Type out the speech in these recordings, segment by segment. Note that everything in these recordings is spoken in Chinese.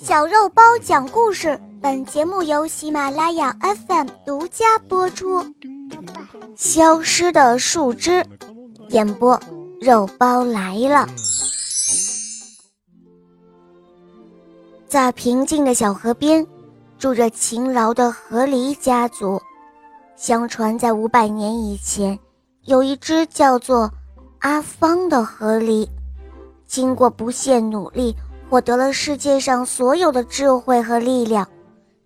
小肉包讲故事，本节目由喜马拉雅 FM 独家播出。消失的树枝，演播肉包来了。在平静的小河边，住着勤劳的河狸家族。相传，在五百年以前，有一只叫做阿芳的河狸，经过不懈努力。获得了世界上所有的智慧和力量，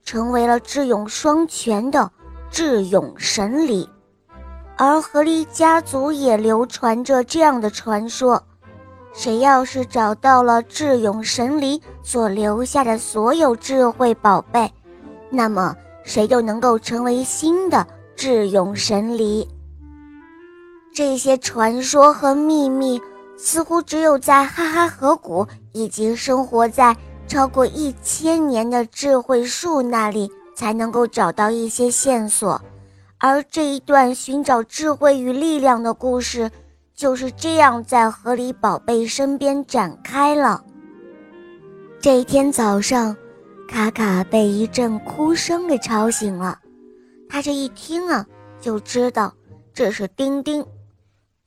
成为了智勇双全的智勇神狸。而河狸家族也流传着这样的传说：谁要是找到了智勇神狸所留下的所有智慧宝贝，那么谁就能够成为新的智勇神狸。这些传说和秘密。似乎只有在哈哈河谷以及生活在超过一千年的智慧树那里，才能够找到一些线索。而这一段寻找智慧与力量的故事，就是这样在河狸宝贝身边展开了。这一天早上，卡卡被一阵哭声给吵醒了。他这一听啊，就知道这是丁丁，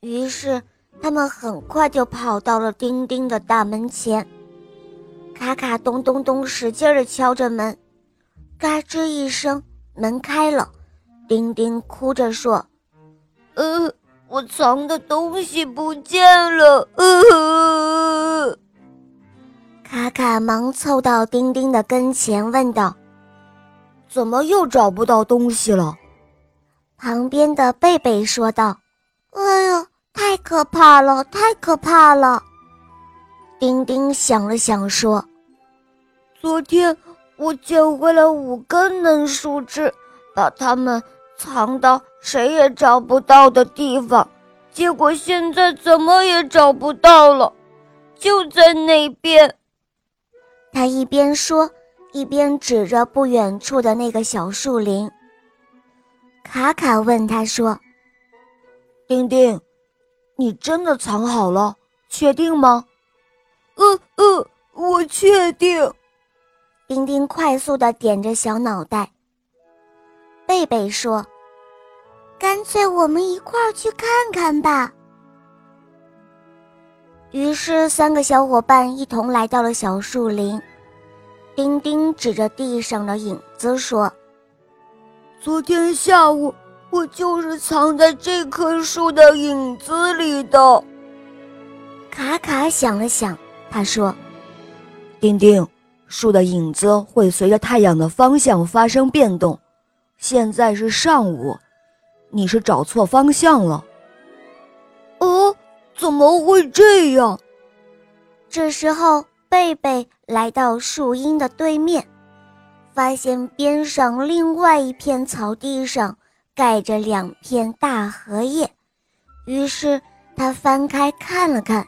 于是。他们很快就跑到了丁丁的大门前，卡卡咚咚咚使劲地敲着门，嘎吱一声，门开了。丁丁哭着说：“呃，我藏的东西不见了。”呃，卡卡忙凑到丁丁的跟前问道：“怎么又找不到东西了？”旁边的贝贝说道：“。”可怕了！太可怕了！丁丁想了想说：“昨天我捡回了五根嫩树枝，把它们藏到谁也找不到的地方，结果现在怎么也找不到了，就在那边。”他一边说，一边指着不远处的那个小树林。卡卡问他说：“丁丁。”你真的藏好了，确定吗？呃呃，我确定。丁丁快速的点着小脑袋。贝贝说：“干脆我们一块儿去看看吧。”于是三个小伙伴一同来到了小树林。丁丁指着地上的影子说：“昨天下午。”我就是藏在这棵树的影子里的。卡卡想了想，他说：“丁丁，树的影子会随着太阳的方向发生变动。现在是上午，你是找错方向了。”哦，怎么会这样？这时候，贝贝来到树荫的对面，发现边上另外一片草地上。盖着两片大荷叶，于是他翻开看了看，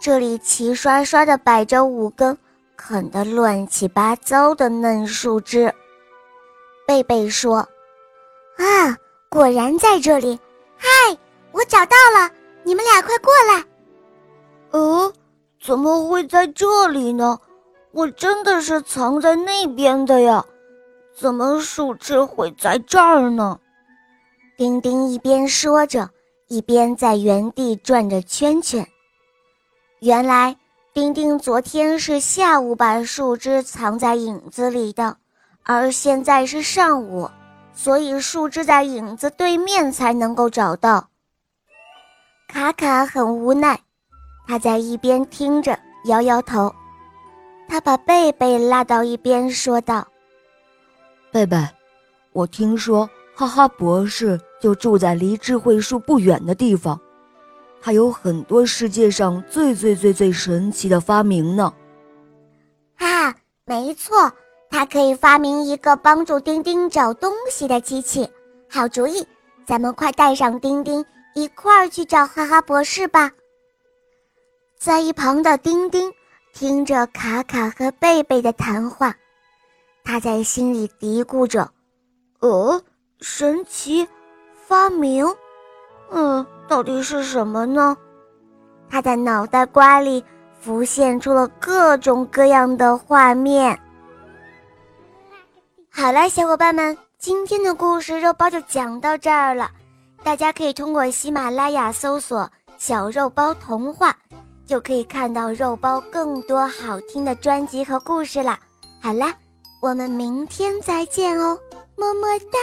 这里齐刷刷地摆着五根啃得乱七八糟的嫩树枝。贝贝说：“啊，果然在这里！嗨，我找到了，你们俩快过来！”呃，怎么会在这里呢？我真的是藏在那边的呀，怎么树枝会在这儿呢？丁丁一边说着，一边在原地转着圈圈。原来，丁丁昨天是下午把树枝藏在影子里的，而现在是上午，所以树枝在影子对面才能够找到。卡卡很无奈，他在一边听着，摇摇头。他把贝贝拉到一边，说道：“贝贝，我听说。”哈哈，博士就住在离智慧树不远的地方，他有很多世界上最最最最神奇的发明呢。啊，没错，他可以发明一个帮助丁丁找东西的机器。好主意，咱们快带上丁丁一块儿去找哈哈博士吧。在一旁的丁丁听着卡卡和贝贝的谈话，他在心里嘀咕着：“呃。”神奇发明，嗯，到底是什么呢？他的脑袋瓜里浮现出了各种各样的画面。好了，小伙伴们，今天的故事肉包就讲到这儿了。大家可以通过喜马拉雅搜索“小肉包童话”，就可以看到肉包更多好听的专辑和故事了。好啦，我们明天再见哦，么么哒。